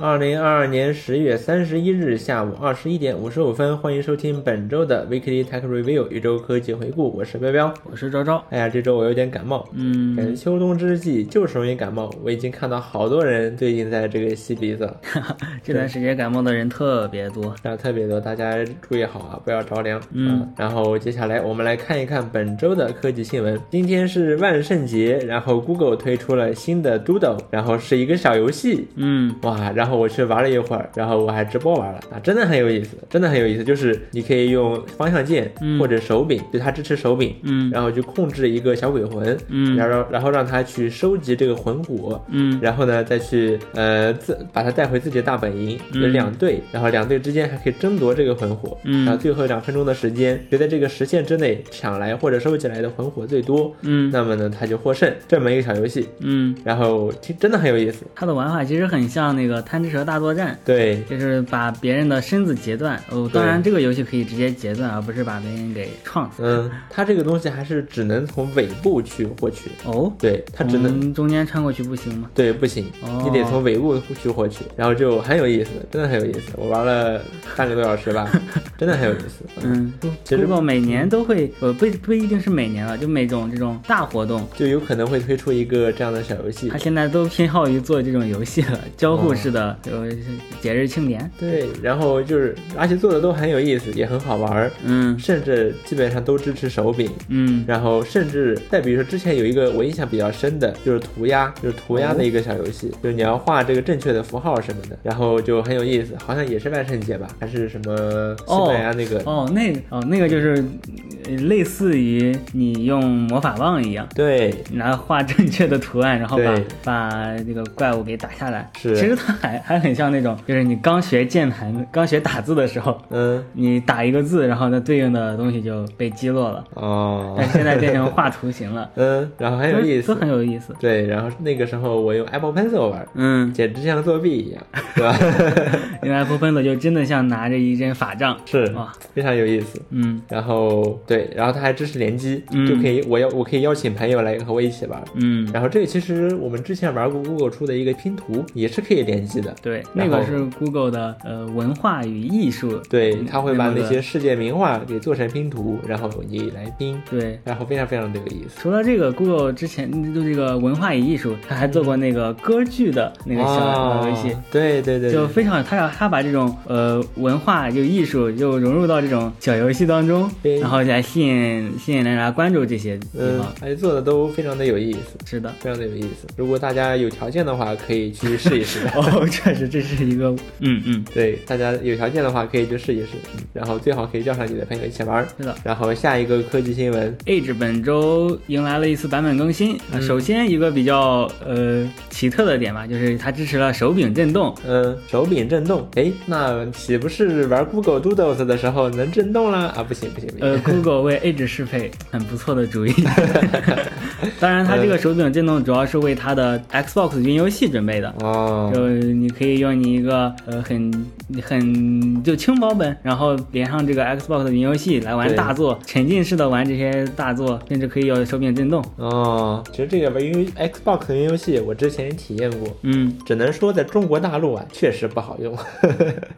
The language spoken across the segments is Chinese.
二零二二年十月三十一日下午二十一点五十五分，欢迎收听本周的 Weekly Tech Review 一周科技回顾。我是彪彪，我是昭昭。哎呀，这周我有点感冒，嗯，感觉秋冬之际就是容易感冒。我已经看到好多人最近在这个吸鼻子，这段时间感冒的人特别多，啊特别多，大家注意好啊，不要着凉。嗯啊然后接下来我们来看一看本周的科技新闻。今天是万圣节，然后 Google 推出了新的 Doodle，然后是一个小游戏，嗯哇，然后我去玩了一会儿，然后我还直播玩了啊，真的很有意思，真的很有意思。就是你可以用方向键嗯。或者手柄，对它支持手柄，嗯。然后去控制一个小鬼魂，嗯。然后然后让它去收集这个魂骨，嗯。然后呢再去呃自把它带回自己的大本营，嗯。有两队，然后两队之间还可以争夺这个魂火，嗯。然后最后两分钟的时间，谁在这个时限之内抢来或者收集来的魂火最多，嗯。那么呢他就获胜。这么一个小游戏，嗯，然后听真的很有意思，它的玩法其实很像那个贪吃蛇大作战。对。就是把别人的身子截断哦，当然这个游戏可以直接截断，而不是把别人给撞死。嗯，它这个东西还是只能从尾部去获取，哦，对，它只能、中间穿过去不行吗？对不行，哦你得从尾部去获取，然后就很有意思，真的很有意思。我玩了半个多小时吧，真的很有意思。嗯其实，Google 每年都会，呃，不不一定是每年了，就每种这种大活动，就有可能会推出一个这样的小游戏它。现在都偏好于做这种游戏了，交互式的，哦呃，节日庆典。对，然后就是，而且做的都很有意思，也很好玩儿，嗯甚至基本上都支持手柄。嗯然后甚至再比如说，之前有一个我印象比较深的，就是涂鸦，就是涂鸦的一个小游戏，就是你要画这个正确的符号什么的，然后就很有意思，好像也是万圣节吧，还是什么西班牙那个。哦，那个哦，那个就是呃类似于你用魔法棒一样，对，然后画正确的图案，然后把把那个怪物给打下来。是其实它还还很像那种，就是你刚学键盘、刚学打字的时候，嗯，你打一个字，然后那对应的东西就被击落了。哦，但现在变成画图形了，嗯，然后很有意思都，很有意思。对，然后那个时候我用 Apple Pencil 玩，嗯，简直像作弊一样，对吧？因为 Apple Pencil 就真的像拿着一根法杖。是哇，非常有意思。嗯然后对，然后它还支持联机，嗯就可以我要我可以邀请朋友来和我一起玩。嗯，然后这个其实我们之前玩过 Google 出的一个拼图，也是可以联机的。对，那个是 Google 的呃文化与艺术。对，嗯它会把那些世界名画给做成拼图，然后你来拼，对。然后非常非常的有意思。除了这个，Google 之前就这个文化与艺术，他还做过那个歌剧的那个小小游戏，哦对对对，就非常他要他把这种呃文化就艺术就融入到这种小游戏当中，对然后来吸引吸引大家关注这些地嗯方。，而且做的都非常的有意思，是的。非常的有意思。如果大家有条件的话，可以去试一试。哦，确实这是一个，嗯嗯，对，大家有条件的话可以去试一试，嗯然后最好可以叫上你的朋友一起玩儿。是的。然后下一个科技新闻，Edge 本周迎来了一次版本更新啊、嗯首先一个比较呃奇特的点吧，就是它支持了手柄震动。嗯，手柄震动，哎，那岂不是玩 Google Doodles 的时候能震动了？啊，不行不行不行，呃，Google 为 Edge 适配，很不错的主意。当然，它这个手柄震动主要是为它的 Xbox 云游戏准备的。哦，就你可以用你一个呃很很就轻薄本，然后连上这个 Xbox 的云游戏来玩大作，沉浸式的玩这些大作，甚至可以有手柄震动。哦，其实这个玩云 Xbox 云游戏我之前也体验过，嗯，只能说在中国大陆啊确实不好用。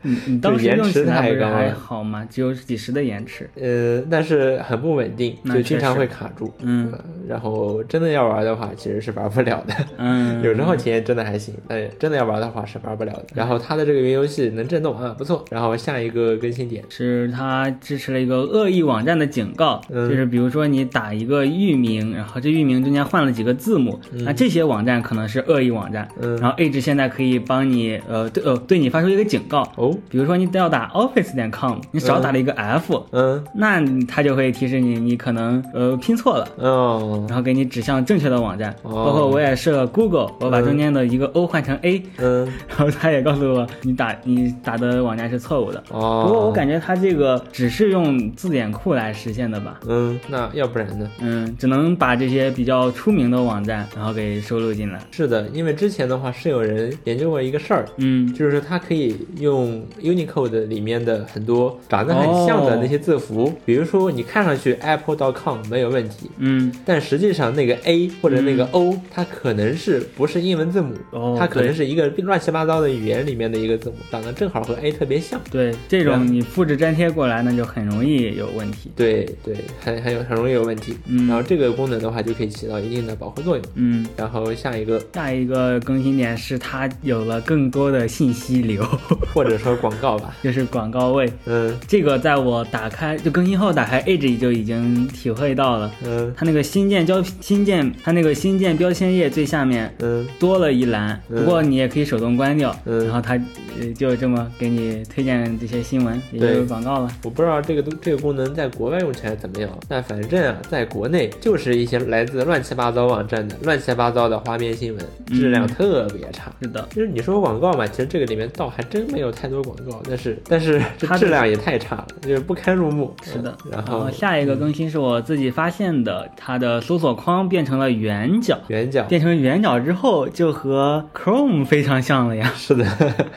你 你当时延用起迟太来不是还好吗？只有几十的延迟。呃，但是很不稳定，就经常会卡住。嗯呃然后真的要玩的话，其实是玩不了的。嗯，有时候体验真的还行，但真的要玩的话是玩不了的。然后它的这个云游戏能震动啊，不错。然后下一个更新点，是它支持了一个恶意网站的警告，嗯就是比如说你打一个域名，然后这域名中间换了几个字母，那这些网站可能是恶意网站。嗯然后 Edge 现在可以帮你呃对呃对你发出一个警告，哦，比如说你要打 office 点 com，你少打了一个 f，、嗯，那它就会提示你你可能呃拼错了。哦，然后给你指向正确的网站，哦包括我也设了 Google，我把嗯中间的一个 O 换成 A，、嗯，然后他也告诉我你打你打的网站是错误的。哦，不过我感觉他这个只是用字典库来实现的吧，嗯，那要不然呢？嗯，只能把这些比较出名的网站然后给收录进来。是的，因为之前的话是有人研究过一个事儿，嗯就是说它可以用 Unicode 里面的很多长得很像的那些字符，比如说你看上去 Apple.com 没有问题，嗯但实际上那个 A 或者那个 O，、它可能是不是英文字母，哦它可能是一个乱七七八糟的语言里面的一个字母，长得正好和 A 特别像。对，这种你复制粘贴过来，那就很容易有问题。对对，很很有很容易有问题。嗯。然后这个功能的话，就可以起到一定的保护作用。嗯，然后下一个，下一个更新点是它有了更多的信息流，或者说广告吧，就是广告位。嗯。这个在我打开就更新后打开 Edge 就已经体会到了，嗯。它那个新建标新建它那个新建标签页最下面嗯。多了一栏，嗯。不过你也可以手动关掉，嗯然后它呃就这么给你推荐这些新闻，也有广告了。我不知道这个东这个功能在国外用起来怎么样，但反正啊，在国内就是一些来自乱七八糟网站的乱七八糟的花边新闻，质量嗯特别差。是的，就是你说广告嘛，其实这个里面倒还真没有太多广告，但是但是这它质量也太差了，就是不堪入目。是的。然后后下一个更新是我自己发现的，它的搜索框变成了圆角。圆角变成圆角之后，就和 Chrome 非常像了呀。是的，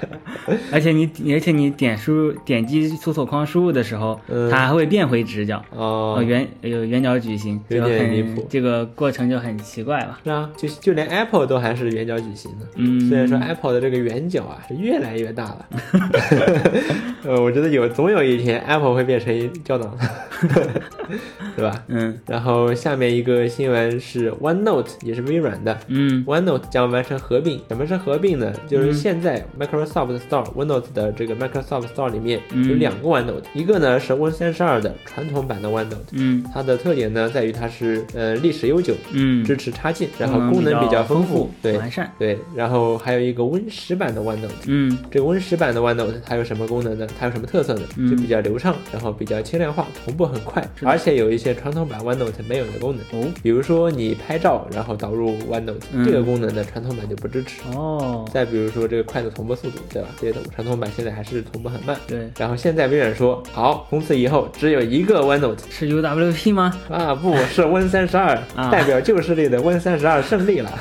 而且你，而且你点输入点击搜索框输入的时候，嗯它还会变回直角，哦呃，圆有圆角矩形，有就点离谱很这个过程就很奇怪了。是啊，就就连 Apple 都还是圆角矩形的。嗯，虽然说 Apple 的这个圆角啊是越来越大了，呃，我觉得有总有一天 Apple 会变成一胶囊，对吧？嗯然后下面一个新闻是 OneNote，也是微软的。嗯 OneNote 将完成合并。什么是合并呢？就是嗯现在 Microsoft Store、Windows 的这个 Microsoft Store 里面嗯有两个 OneNote，、一个呢是 Win 三十二的传统版的 OneNote，嗯它的特点呢在于它是呃历史悠久，嗯，支持插件，然后功能比较丰富，对完善。对。然后还有一个 Win 十版的 OneNote。嗯这个 Win 十版的 OneNote 它有什么功能呢？它有什么特色呢？嗯就比较流畅，然后比较轻量化，同步很快，而且有一些传统版 OneNote 没有的功能。哦比如说你拍照，然后导入 OneNote、嗯这个功能呢，传统版就不支持。哦，再比如说这个快的同步速度，对吧？这些传统版现在还是同步很慢。对，然后现在微软说，好，从此以后只有一个 OneNote 是 UWP 吗？啊，不是 Win 三十二，啊代表旧势力的 Win 三十二胜利了。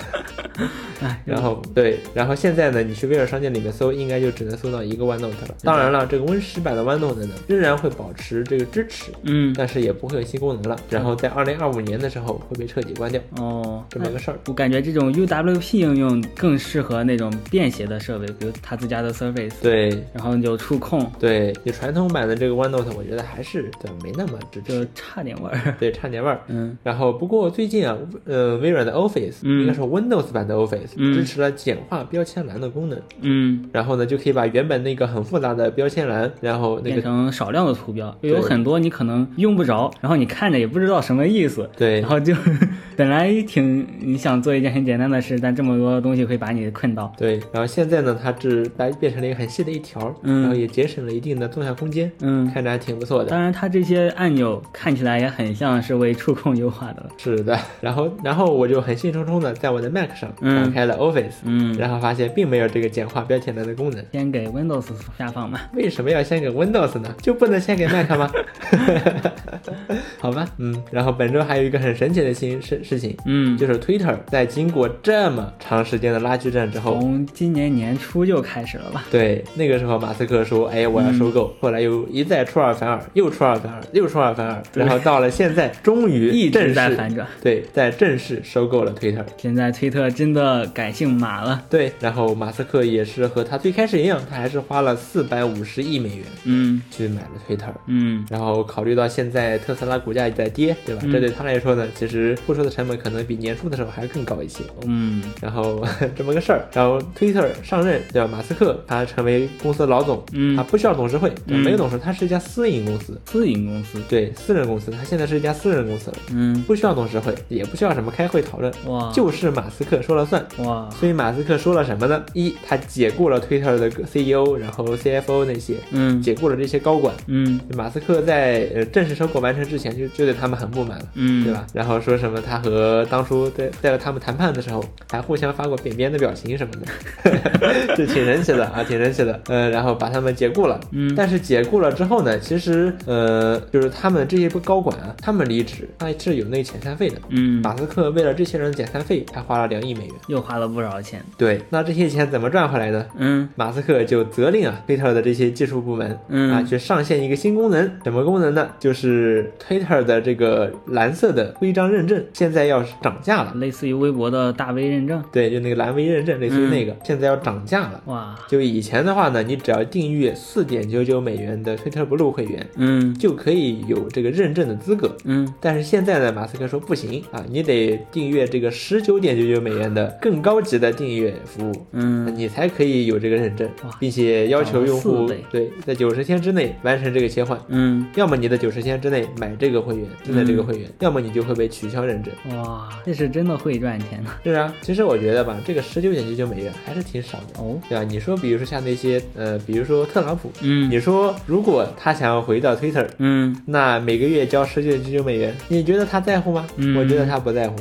哎，然后对，然后现在呢，你去微软商店里面搜，应该就只能搜到一个 OneNote 了。当然了，这个 Win 十版的 OneNote 呢，仍然会保持这个支持，嗯但是也不会有新功能了。然后在二零二五年的时候会被彻底关掉，哦，这么个事儿。我感觉这种 UWP 应用更适合那种便携的设备，比如他自家的 Surface，对然后有触控，对，你传统版的这个 OneNote，我觉得还是对没那么支就，差点味儿。对，差点味儿。嗯然后不过最近啊，呃，微软的 Office，、嗯应该是 Windows 版的 Office、嗯支持了简化标签栏的功能，嗯，然后呢就可以把原本那个很复杂的标签栏，然后那变个成少量的图标，有很多你可能用不着，然后你看着也不知道什么意思，对。然后就 本来挺你想做一件很简单的事，但这么多东西会把你困到。对，然后现在呢，它只把变成了一个很细的一条，嗯然后也节省了一定的纵向空间，嗯，看着还挺不错的。当然它这些按钮看起来也很像是为触控优化的了。是的，然后然后我就很兴冲冲的在我的 Mac 上嗯打开了 Office，、嗯，然后发现并没有这个简化标签栏的功能。先给 Windows 下放嘛。为什么要先给 Windows 呢？就不能先给 Mac 吗？好吧，嗯，然后本周还有一个很神奇的新事事情，嗯，就是 Twitter 在经过这么长时间的拉锯战之后，从今年年初就开始了吧？对，那个时候马斯克说，哎，我要收购，嗯后来又一再出尔反尔，又出尔反尔，又出尔反尔，然后到了现在，终于 一直正式在反转。对，在正式收购了 Twitter。现在推特真的改姓马了。对，然后马斯克也是和他最开始一样，他还是花了四百五十亿美元嗯去买了 Twitter。嗯然后考虑到现在特斯拉股价也在跌，对吧？嗯这对他来说呢，其实付出的成本可能比年初的时候还更高一些。嗯然后这么个事儿，然后 Twitter 上任，对吧？马斯克他成为公司老总，嗯他不需要董事会，对没有董事，他是一家私营公司，私营公司。对，私人公司，他现在是一家私人公司了，嗯，不需要董事会，也不需要什么开会讨论，哇，就是马斯克说了算。哇，所以马斯克说了什么呢？一，他解雇了 Twitter 的 CEO，然后 CFO 那些，嗯解雇了这些高管。嗯马斯克在呃正式收购完成之前就就对他们很不满了。嗯，对？吧？然后说什么他和当初在在他们谈判的时候，还互相发过扁扁的表情什么的，就挺神奇的啊，挺神奇的。呃，然后把他们解雇了。嗯但是解雇了之后呢，其实呃，就是他们这些高管啊，他们离职，他是有那个遣散费的。嗯，马斯克为了这些人的遣散费，还花了两亿美元。又花了不少钱。对，那这些钱怎么赚回来呢？嗯马斯克就责令啊，Twitter 的这些技术部门嗯啊，去上线一个新功能，什么功能呢？就是 Twitter 的这个蓝色的徽章认证，现现在要涨价了。类似于微博的大 V 认证。对，就那个蓝 V 认证，类似于那个，现在要涨价了。哇，就以前的话呢，你只要订阅四点九九美元的 Twitter Blue 会员，嗯就可以有这个认证的资格。嗯，但是现在呢，马斯克说不行啊，你得订阅这个十九点九九美元的更高级的订阅服务，嗯你才可以有这个认证，并且要求用户对在九十天之内完成这个切换。嗯，要么你在九十天之内买这个会员，订在这个会员，要么你就会被取消认证。哇，这是真的会赚钱的是啊，其实我觉得吧，这个十九点九九美元还是挺少的，哦。对吧？你说，比如说像那些呃，比如说特朗普，嗯你说如果他想要回到 Twitter，嗯那每个月交十九点九九美元，你觉得他在乎吗？嗯我觉得他不在乎，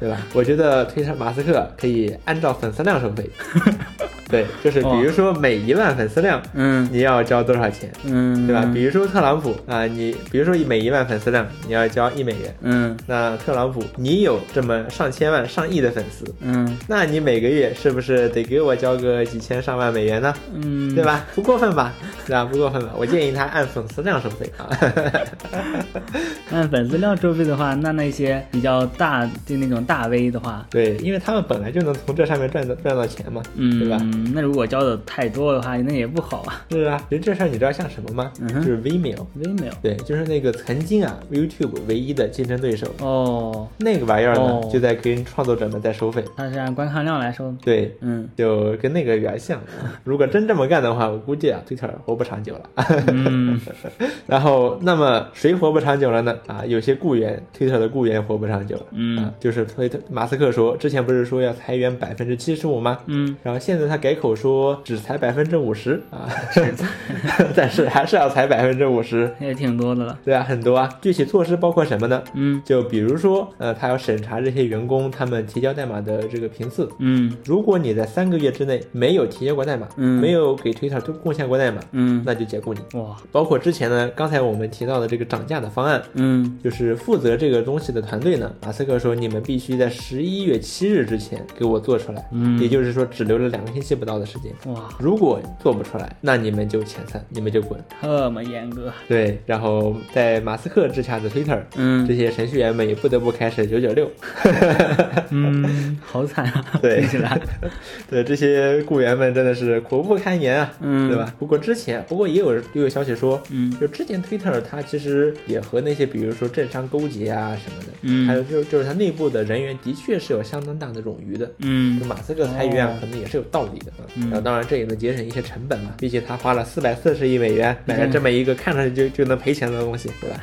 对吧？我觉得推特马斯克可以按照粉丝量收费，对，就是比如说每一万粉丝量嗯你要交多少钱，嗯，对吧？比如说特朗普啊，你比如说每一万粉丝量你要交一美元，嗯那特朗普你有这么上千万、上亿的粉丝，嗯那你每个月是不是得给我交个几千上万美元呢？嗯，对？吧？不过分吧？对吧？不过分吧？我建议他按粉丝量收费啊。按粉丝量收费的话，那那些比较大的那种大 V 的话，对，因为他们本来就能从这上面赚到赚到钱嘛，嗯，对吧？那如果交的太多的话，那也不好啊。是啊，其实这事儿你知道像什么吗？就是 Vimeo，微没有对，就是那个曾经啊 YouTube 唯一的竞争对手，哦，那个玩意儿呢、哦就在跟创作者们在收费。它是按观看量来收。对，嗯就跟那个有点像。如果真这么干的话，我估计啊，Twitter 活不长久了。嗯 然后，那么谁活不长久了呢？啊，有些雇员，Twitter 的雇员活不长久了。嗯啊，就是推特马斯克说，之前不是说要裁员百分之七十五吗？嗯然后现在他改口说只裁百分之五十啊，但是还是要裁百分之五十，也挺多的了。对啊，很多啊。具体措施包括什么呢？嗯。就比如说，呃，他要审查这些员工他们提交代码的这个频次。嗯。如果你在三个月之内没有提交过代码，嗯。没有给 Twitter 都贡献过代码，嗯，那就解雇你。哇。包括之前呢，刚才我们提到的这个涨价的方案，嗯。就是负责这个东西的团队呢，马斯克说你们必须在十一月七日之前给我做出来，嗯。也就是说只留了两个星期不到的时间。哇，如果做不出来，那你们就遣散，你们就滚。这么严格。对，然后在马斯克之下的 Twitter，嗯这些程序员们也不得不开始九九六。嗯，好惨啊！对听起来。对，这些雇员们真的是苦不堪言啊，嗯对吧？不过之前，不过也有也有消息说，嗯就之前 Twitter 它其实也和那些比如说政商勾结啊什么的，嗯还有就就是它内部的人员的确是有相当大的冗余的。嗯就马斯克裁员啊哦，可能也是有道理的啊。嗯然后当然这也能节省一些成本嘛，毕竟他花了四百四十亿美元买了这么一个看上去就就能赔钱的东西，对吧？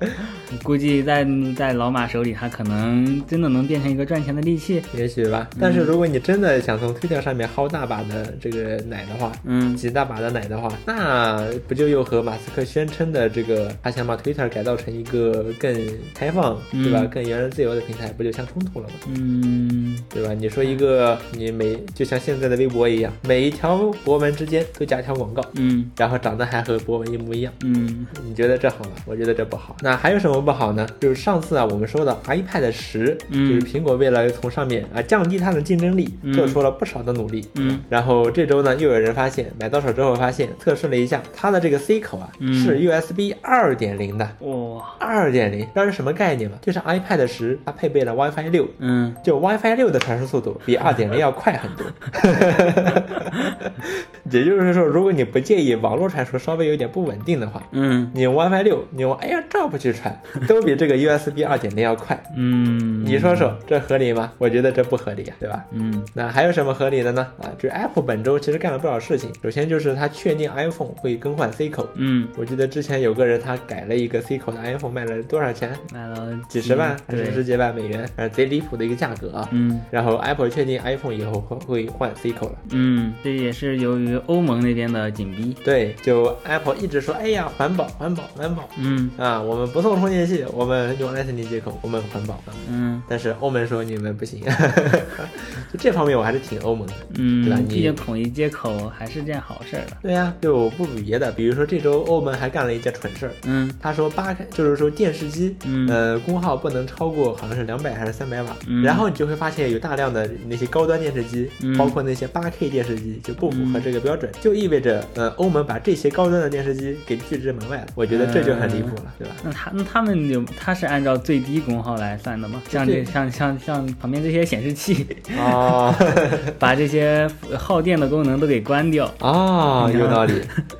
估计在在老马手里，他可能真的能变成一个赚钱的利器。也许吧。但是如果你真的想从 Twitter 上面薅大把的这个奶的话，嗯挤大把的奶的话，那不就又和马斯克宣称的这个他想把 Twitter 改造成一个更开放，对吧？嗯更言论自由的平台，不就相冲突了吗？嗯对吧？你说一个你每就像现在的微博一样，每一条博文之间都加条广告，嗯然后长得还和博文一模一样。嗯你觉得这好吗？我觉得这不好。那还有什么不好呢？就是上次啊，我们说的 iPad 十、嗯就是苹果为了从上面啊降低它的竞争力，嗯做出了不少的努力。嗯然后这周呢，又有人发现买到手之后发现，测试了一下它的这个 C 口啊，嗯是 USB 二点零的。哇二点零，知道是什么概念吗？就是 iPad 十它配备了 WiFi 六，嗯就 WiFi 六的传输速度比二点零要快很多。也就是说，如果你不介意网络传输稍微有点不稳定的话，嗯你用 WiFi 六，你用 AirDrop 去传，都比这个 USB 二点零要快。嗯，你说说，这合理吗？我觉得这不合理呀、对吧？嗯那还有什么合理的呢？啊，就是 Apple 本周其实干了不少事情。首先就是它确定 iPhone 会更换 C 口。嗯，我记得之前有个人他改了一个 C 口的 iPhone，卖了多少钱？卖了几十万还是十几万美元？反正贼离谱的一个价格啊。嗯然后 Apple 确定 iPhone 以后会会换 C 口了。嗯，这也是由于欧盟那边的紧逼。对，就 Apple 一直说，哎呀，环保，环保，环保嗯啊，我们不送充电器，我们用 Lightning 接口，我们环保啊。嗯但是欧盟说你们不行，就这方面我还是挺欧盟的。嗯，对吧你毕竟统一接口还是件好事儿的。对呀、就不比别的，比如说这周欧盟还干了一件蠢事儿，嗯他说八开就是说电视机，嗯呃，功耗不能超过好像是两百还是三百瓦，嗯然后你就会发现有大量的那些高端电视机，嗯包括那些 8K 电视机就不符合这个标准，就意味着呃欧盟把这些高端的电视机给拒之门外了，我觉得这就很离谱了，对吧？那他那他们你就它是按照最低功耗来算的吗？像这像像像旁边这些显示器啊，把这些耗电的功能都给关掉啊，有道理。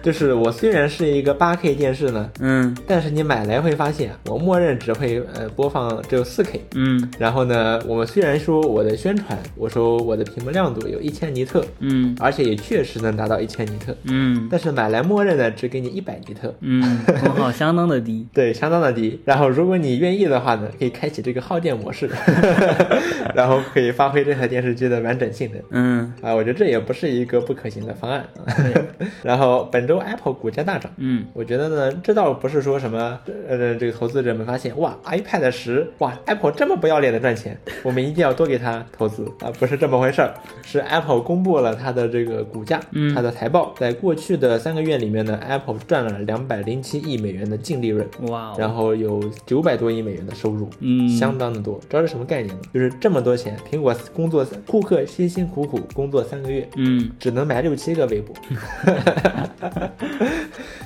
就是我虽然是一个 8K 电视呢，嗯，但是你买来会发现，我默认只会呃播放只有 4K，嗯，然后呢，我们虽然说我的宣传，我说我的屏幕亮度有一千尼特，嗯，而且也确实能达到一千尼特，嗯，但是买来默认的只给你一百尼特，嗯，功耗相当的低，对，相当的低。然后如果你愿意的话呢，可以开启这个耗电模式，然后可以发挥这台电视机的完整性能。嗯，啊，我觉得这也不是一个不可行的方案。然后本周 Apple 股价大涨，嗯，我觉得呢，这倒不是说什么，呃，这个投资者们发现哇，iPad 十，哇，Apple 这么不要脸的赚钱，我们一定要多给他投资。啊，不是这么回事儿，是 Apple 公布了它的这个股价，嗯。它的财报，在过去的三个月里面呢，Apple 赚了两百零七亿美元的净利润，哇哦，然后有九百多亿美元的收入，嗯。相当的多。知道是什么概念吗？就是这么多钱，苹果工作库克辛辛苦苦工作三个月，嗯。只能买六七个微博，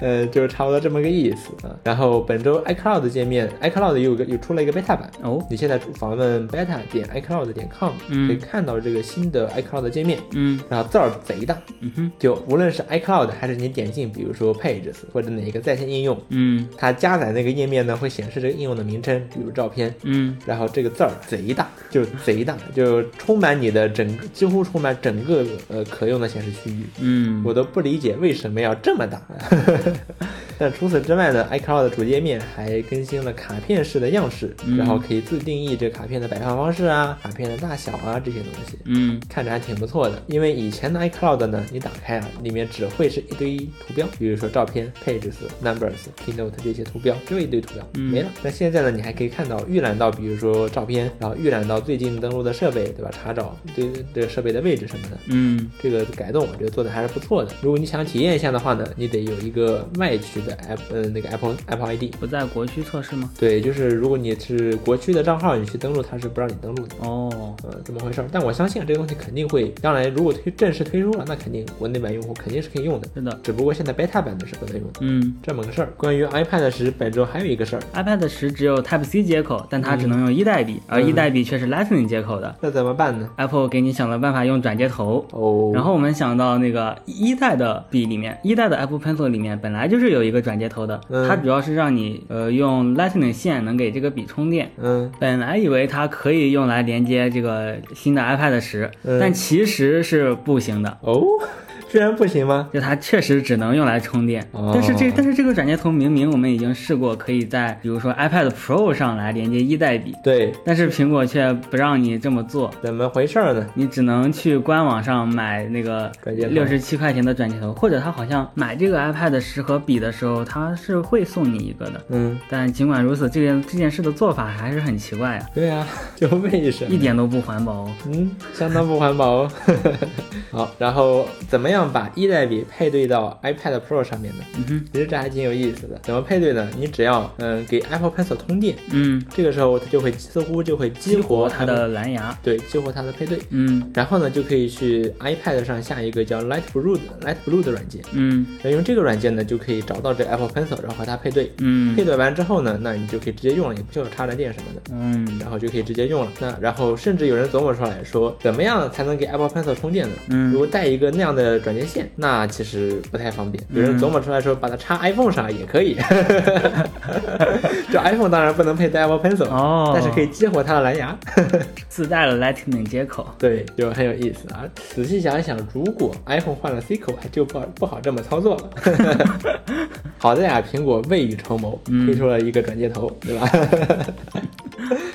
呃，就差不多这么个意思啊。然后本周 iCloud 界面，iCloud 又有个又出了一个 beta 版，哦，你现在访问 beta 点 iCloud 点 com，、嗯可以看到这个新的 iCloud 界面，嗯然后字儿贼大，嗯哼，就无论是 iCloud 还是你点进，比如说 Pages 或者哪一个在线应用，嗯它加载那个页面呢会显示这个应用的名称，比如照片，嗯然后这个字儿贼大，就贼大，就充满你的整，几乎充满整个呃可用的显示区域。嗯，我都不理解为什么要这么大。但除此之外呢，iCloud 的主界面还更新了卡片式的样式，嗯然后可以自定义这卡片的摆放方式啊、卡片的大小啊这些东西。嗯看着还挺不错的，因为以前的 iCloud 呢，你打开啊，里面只会是一堆图标，比如说照片、Pages、Numbers、Keynote 这些图标，就一堆图标，嗯没了。那现在呢，你还可以看到预览到，比如说照片，然后预览到最近登录的设备，对吧？查找对这个设备的位置什么的。嗯这个改动我觉得做的还是不错的。如果你想体验一下的话呢，你得有一个外区的 app，呃，那个 Apple Apple ID。不在国区测试吗？对，就是如果你是国区的账号，你去登录，它是不让你登录的。哦，呃，这么回事儿。但我相信这个东西肯定会，将来如果推正式推出了，那肯定国内版用户肯定是可以用的。是的，只不过现在 beta 版的是不能用的，嗯这么个事儿。关于 iPad 十，本周还有一个事儿，，iPad 十只有 Type C 接口，但它只能用一代笔，而一代笔却是 Lightning 接口的。那怎么办呢？Apple 给你想了办法用转接头。哦，然后我们想到那个一代的笔里面，一代的 Apple Pencil 里面本来就是有一个转接头的，嗯它主要是让你呃用 Lightning 线能给这个笔充电。嗯，本来以为它可以用来连接这个新的 iPad 十、嗯但其实是不行的。哦，居然不行吗？就它确实只能用来充电，哦但是这但是这个转接头明明我们已经试过，可以在比如说 iPad Pro 上来连接一代笔，对，但是苹果却不让你这么做，怎么回事儿呢？你只能去官网上买那个六十七块钱的转接头，或者他好像买这个 iPad 十和笔的时候，他是会送你一个的。嗯，但尽管如此，这件这件事的做法还是很奇怪啊，对呀、就为什么？一点都不环保哦。嗯，相当不环保哦。好，然后怎么样把一代笔配对到 iPad Pro 上面呢？嗯哼，其实这还挺有意思的。怎么配对呢？你只要嗯给 Apple Pencil 通电，嗯，这个时候它就会似乎就会激活它们的蓝牙，对激活它的配对。嗯然后呢，就可以去 iPad 上下一个叫 Light Blue 的 Light Blue 的软件，嗯然后用这个软件呢，就可以找到这 Apple Pencil，然后和它配对。嗯配对完之后呢，那你就可以直接用了，也不需要插着电什么的。嗯然后就可以直接用了。那然后甚至有人琢磨出来说，怎么样才能给 Apple Pencil 充电呢？嗯如果带一个那样的转接线，那其实不太方便。有人琢磨出来说，把它插 iPhone 上也可以。这 iPhone 当然不能配带 Apple Pencil，、哦，但是可以激活它的蓝牙。自带了 Lightning 接口。对，就很有意思啊。仔细想一想，如果 iPhone 换了 C 口，就不好不好这么操作了。好在啊，苹果未雨绸缪，嗯推出了一个转接头，对吧？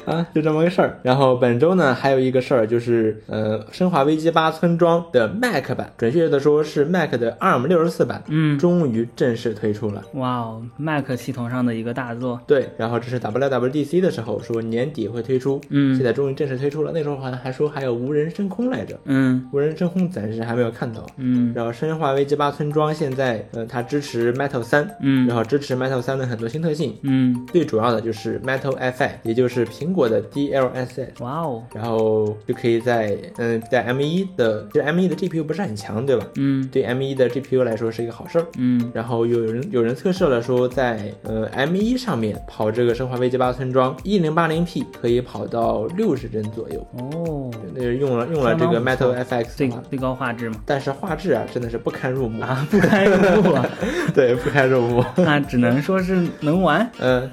啊，就这么个事儿。然后本周呢，还有一个事儿就是，呃，《生化危机八：村庄》的 Mac 版，准确的说是 Mac 的 ARM 六十四版，嗯，终于正式推出了。哇哦，Mac 系统上的一个大作。对，然后这是 WWDC 的时候说年底会推出，嗯现在终于正式推出了。那时候好像还说还有无人升空来着，嗯无人升空暂时还没有看到。嗯然后《生化危机八：村庄》现在，呃，它支持 Metal 三，嗯然后支持 Metal 三的很多新特性，嗯最主要的就是 Metal FI，也就是苹果的 DLSS。哇哦，然后就可以在嗯，在 M1 的，就 M1 的 GPU 不是很强，对吧？嗯。对 M1 的 GPU 来说是一个好事儿。嗯。然后有人有人测试了说，在呃 M1 上面跑这个《生化危机八村庄》1080P 可以跑到六十帧左右，哦，那是用了用了这个 Metal FX 最最高画质嘛，但是画质啊真的是不堪入目，啊，不堪入目啊，对，不堪入目。那只能说是能玩。嗯，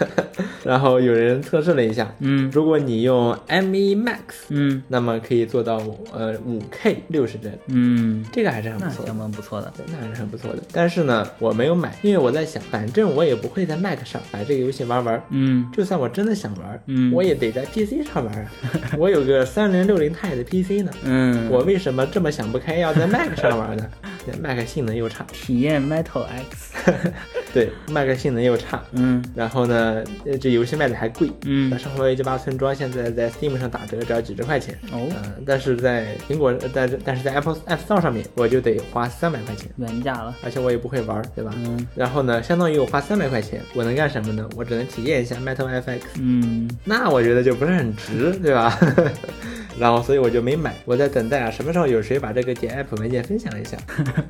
然后有人测试了一下，嗯。如果你用 M1 Max，嗯。那么可以做到呃五 K 六十帧，嗯，这个还是很不错的。相。当不错的。对那还是很不错的，但是呢，我没有买，因为我在想，反正我也不会在 Mac 上把这个游戏玩完，嗯。就算我真的想玩，嗯。我也得在 PC 上玩啊。我有个三零六零 i 的 PC 呢，嗯，我为什么这么想不开要在 Mac 上玩呢？那 Mac 性能又差，体验 Metal X。对，Mac 性能又差，嗯然后呢，呃这游戏卖的还贵。嗯那，生活危机八村庄现在在 Steam 上打折，只要几十块钱。哦，嗯、但是在苹果，呃但是但是在 Apple App Store 上面，我就得花三百块钱，原价了。而且我也不会玩，对吧？嗯然后呢，相当于我花三百块钱，我能干什么呢？我只能体验一下 Metal FX，嗯那我觉得就不是很值，对吧？然后所以我就没买，我在等待啊，什么时候有谁把这个点 app 文件分享一下，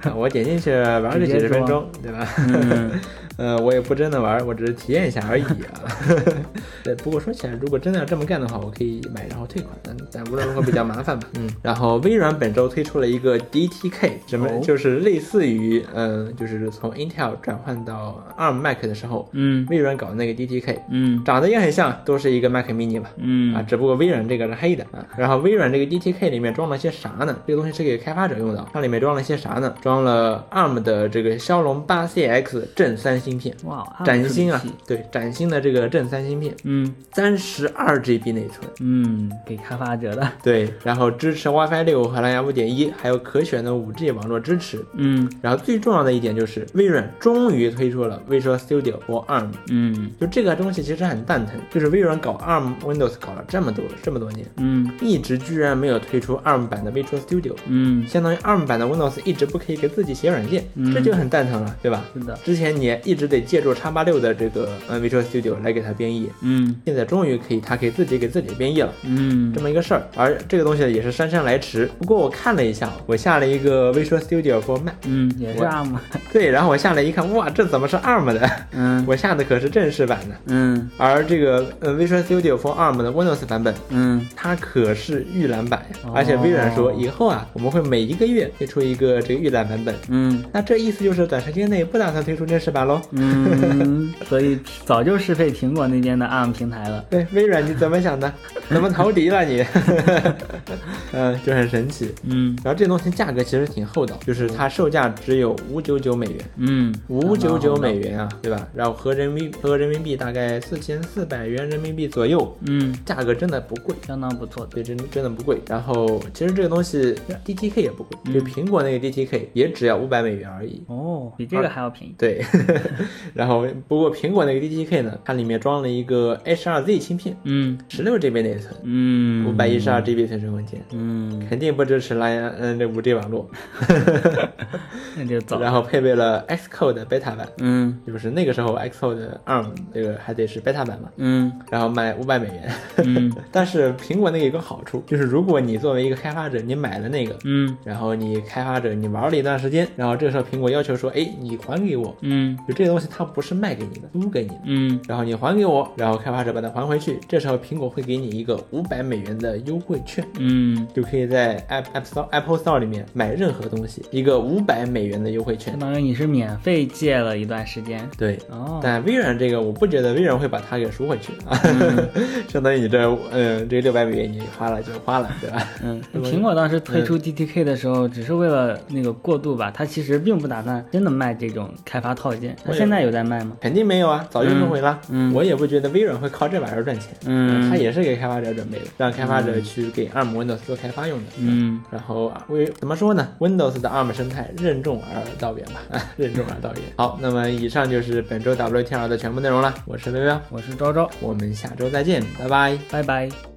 啊我点进去玩个几十分钟，对吧？嗯 呃，我也不真的玩，我只是体验一下而已啊。对，不过说起来，如果真的要这么干的话，我可以买然后退款，但但无论如何比较麻烦吧。嗯，然后微软本周推出了一个 DTK，什么、哦就是类似于嗯、就是从 Intel 转换到 ARM Mac 的时候，嗯微软搞的那个 DTK，嗯长得也很像，都是一个 Mac mini 吧。嗯啊，嗯只不过微软这个是黑的啊。然后微软这个 DTK 里面装了些啥呢？这个东西是给开发者用的，它里面装了些啥呢？装了 ARM 的这个骁龙八 CX 正三芯片，哇，崭新啊对，崭新的这个正三芯片，嗯三十二 GB 内存。嗯，给开发者的。对，然后支持 WiFi 六和蓝牙五点一，还有可选的五 G 网络支持。嗯然后最重要的一点就是，微软终于推出了 Visual Studio for ARM。嗯就这个东西其实很蛋疼，就是微软搞 ARM Windows 搞了这么多这么多年，嗯一直居然没有推出 ARM 版的 Visual Studio，嗯，相当于 ARM 版的 Windows 一直不可以给自己写软件，嗯这就很蛋疼了，对吧？是的。之前你一直得借助叉八六的这个呃 Visual Studio 来给它编译，嗯现在终于可以它可以自己给自己编译了。嗯这么一个事儿，而这个东西也是姗姗来迟。不过我看了一下，我下了一个 Visual Studio for Mac，嗯，也是 ARM。对，然后我下来一看，哇，这怎么是 ARM 的？嗯我下的可是正式版的，嗯而这个呃 Visual Studio for ARM 的 Windows 版本，嗯它可是预览版哦。而且微软说以后啊，我们会每一个月推出一个这个预览版本。嗯那这意思就是短时间内不打算推出正式版喽？嗯，所以早就适配苹果那边的 ARM 平台了。对，微软你怎么想的？怎么投敌了你？嗯，就很神奇。嗯然后这东西价格其实挺厚道，就是它售价只有五九九美元，嗯，五九九美元啊，对吧？然后合人民合人民币大概四千四百元人民币左右，嗯，价格真的不贵。相当不错。对，真真的不贵。然后其实这个东西 DTK 也不贵，嗯就苹果那个 DTK 也只要五百美元而已。哦，比这个还要便宜。对，然后不过苹果那个 DTK 呢，它里面装了一个 H2Z 芯片，嗯十六 GB 内存，嗯，五百一十二 GB 存储空间，嗯，肯定不支持蓝牙嗯这五 G 网络。那就走。然后配备了 Xcode beta 版，嗯就是那个时候 Xcode ARM 这个还得是 beta 版嘛，嗯然后卖五百美元。嗯但是苹果那个有个好处，就是如果你作为一个开发者，你买了那个，嗯然后你开发者你玩了一段时间，然后这个时候苹果要求说，哎，你还给我，嗯就这个东西它不是卖给你的，租给你的。嗯然后你还给我，然后开发者把它还回去，这时候苹果会给你一个五百美元的优惠券，嗯，就可以在 App App Store Apple Store 里面买任何东西，一个五百美元的优惠券相。当于你是免费借了一段时间。对，哦，但微软这个我不觉得微软会把它给赎回去啊，嗯 相当于你这嗯这六百美元你花了就花了，对吧？嗯，苹果当时推出 DTK 的时候，只是为了那个过渡吧，它其实并不打算真的卖这种开发套件。现在有在卖吗？肯定没有啊，早就收回了。嗯我也不觉得微软会靠这玩意儿赚钱。嗯它也是给开发者准备的，让开发者去给 ARM Windows 做开发用的。嗯，然后啊，为怎么说呢？Windows 的 ARM 生态任重而道远吧，啊，任重而道远。好，那么以上就是本周 WTR 的全部内容了。我是微微，我是昭昭，我们下周再见，拜拜。拜拜。